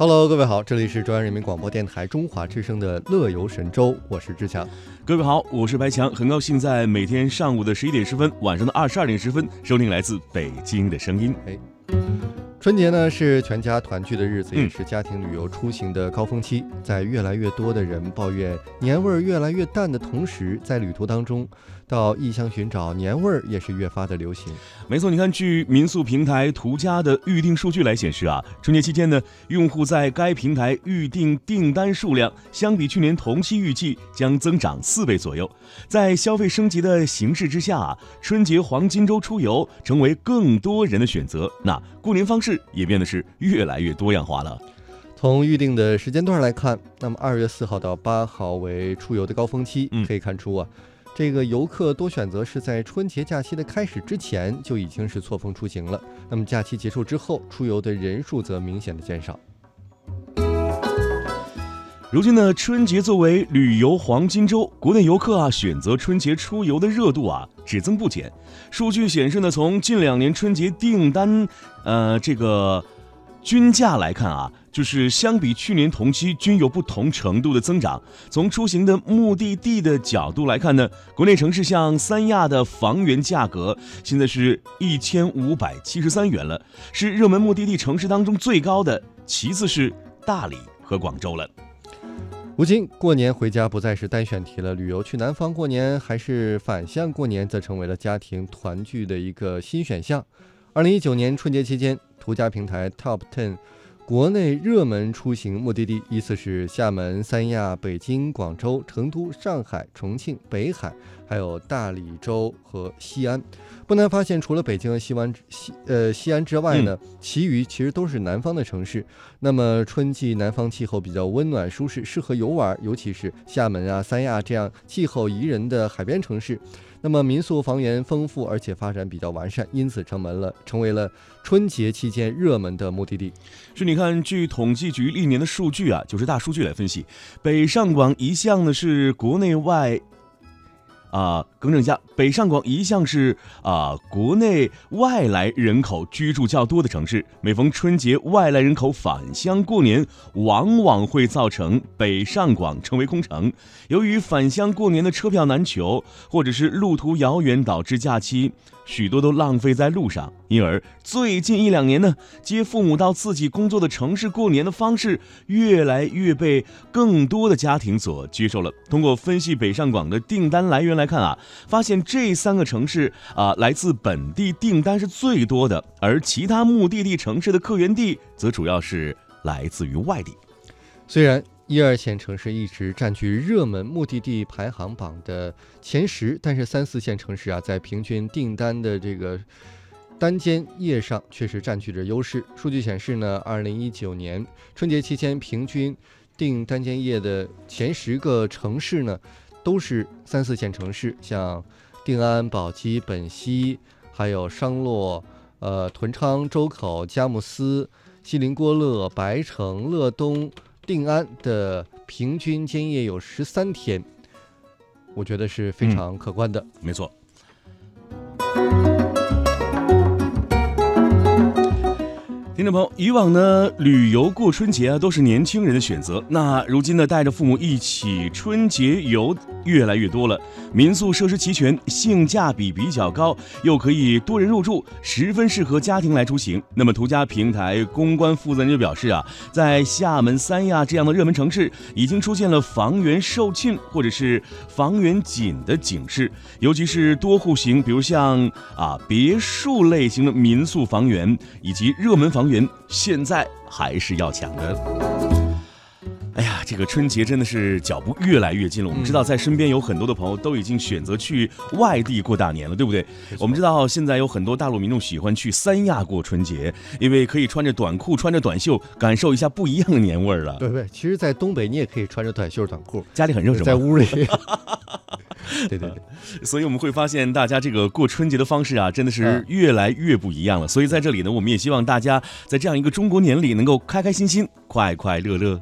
Hello，各位好，这里是中央人民广播电台中华之声的《乐游神州》，我是志强。各位好，我是白强，很高兴在每天上午的十一点十分，晚上的二十二点十分，收听来自北京的声音。哎，春节呢是全家团聚的日子，也是家庭旅游出行的高峰期。在越来越多的人抱怨年味儿越来越淡的同时，在旅途当中。到异乡寻找年味儿也是越发的流行。没错，你看，据民宿平台途家的预订数据来显示啊，春节期间呢，用户在该平台预订订单数量相比去年同期预计将增长四倍左右。在消费升级的形势之下啊，春节黄金周出游成为更多人的选择。那过年方式也变得是越来越多样化了。从预定的时间段来看，那么二月四号到八号为出游的高峰期，可以看出啊。这个游客多选择是在春节假期的开始之前就已经是错峰出行了。那么假期结束之后，出游的人数则明显的减少。如今呢，春节作为旅游黄金周，国内游客啊选择春节出游的热度啊只增不减。数据显示呢，从近两年春节订单，呃，这个均价来看啊。就是相比去年同期均有不同程度的增长。从出行的目的地的角度来看呢，国内城市像三亚的房源价格现在是一千五百七十三元了，是热门目的地城市当中最高的，其次是大理和广州了。如今过年回家不再是单选题了，旅游去南方过年还是反向过年，则成为了家庭团聚的一个新选项。二零一九年春节期间，途家平台 Top Ten。国内热门出行目的地依次是厦门、三亚、北京、广州、成都、上海、重庆、北海，还有大理州和西安。不难发现，除了北京和西安西呃西安之外呢，其余其实都是南方的城市。那么春季南方气候比较温暖舒适，适合游玩，尤其是厦门啊、三亚这样气候宜人的海边城市。那么民宿房源丰富，而且发展比较完善，因此成门了成为了春节期间热门的目的地。是，你看，据统计局历年的数据啊，就是大数据来分析，北上广一向呢是国内外。啊，更正一下，北上广一向是啊国内外来人口居住较多的城市。每逢春节，外来人口返乡过年，往往会造成北上广成为空城。由于返乡过年的车票难求，或者是路途遥远，导致假期。许多都浪费在路上，因而最近一两年呢，接父母到自己工作的城市过年的方式越来越被更多的家庭所接受了。通过分析北上广的订单来源来看啊，发现这三个城市啊，来自本地订单是最多的，而其他目的地城市的客源地则主要是来自于外地。虽然。一二线城市一直占据热门目的地排行榜的前十，但是三四线城市啊，在平均订单的这个单间页上确实占据着优势。数据显示呢，二零一九年春节期间平均订单间页的前十个城市呢，都是三四线城市，像定安、宝鸡、本溪，还有商洛、呃屯昌、周口、佳木斯、锡林郭勒、白城、乐东。定安的平均间夜有十三天，我觉得是非常可观的。没错。听众朋友，以往呢，旅游过春节啊，都是年轻人的选择。那如今呢，带着父母一起春节游越来越多了。民宿设施齐全，性价比比较高，又可以多人入住，十分适合家庭来出行。那么，途家平台公关负责人就表示啊，在厦门、三亚这样的热门城市，已经出现了房源售罄或者是房源紧的警示，尤其是多户型，比如像啊别墅类型的民宿房源以及热门房源。现在还是要抢的。这个春节真的是脚步越来越近了。我们知道，在身边有很多的朋友都已经选择去外地过大年了，对不对？我们知道现在有很多大陆民众喜欢去三亚过春节，因为可以穿着短裤、穿着短袖，感受一下不一样的年味儿了。对对，其实，在东北你也可以穿着短袖短裤，家里很热，在屋里。对对对，所以我们会发现，大家这个过春节的方式啊，真的是越来越不一样了。所以在这里呢，我们也希望大家在这样一个中国年里，能够开开心心、快快乐乐。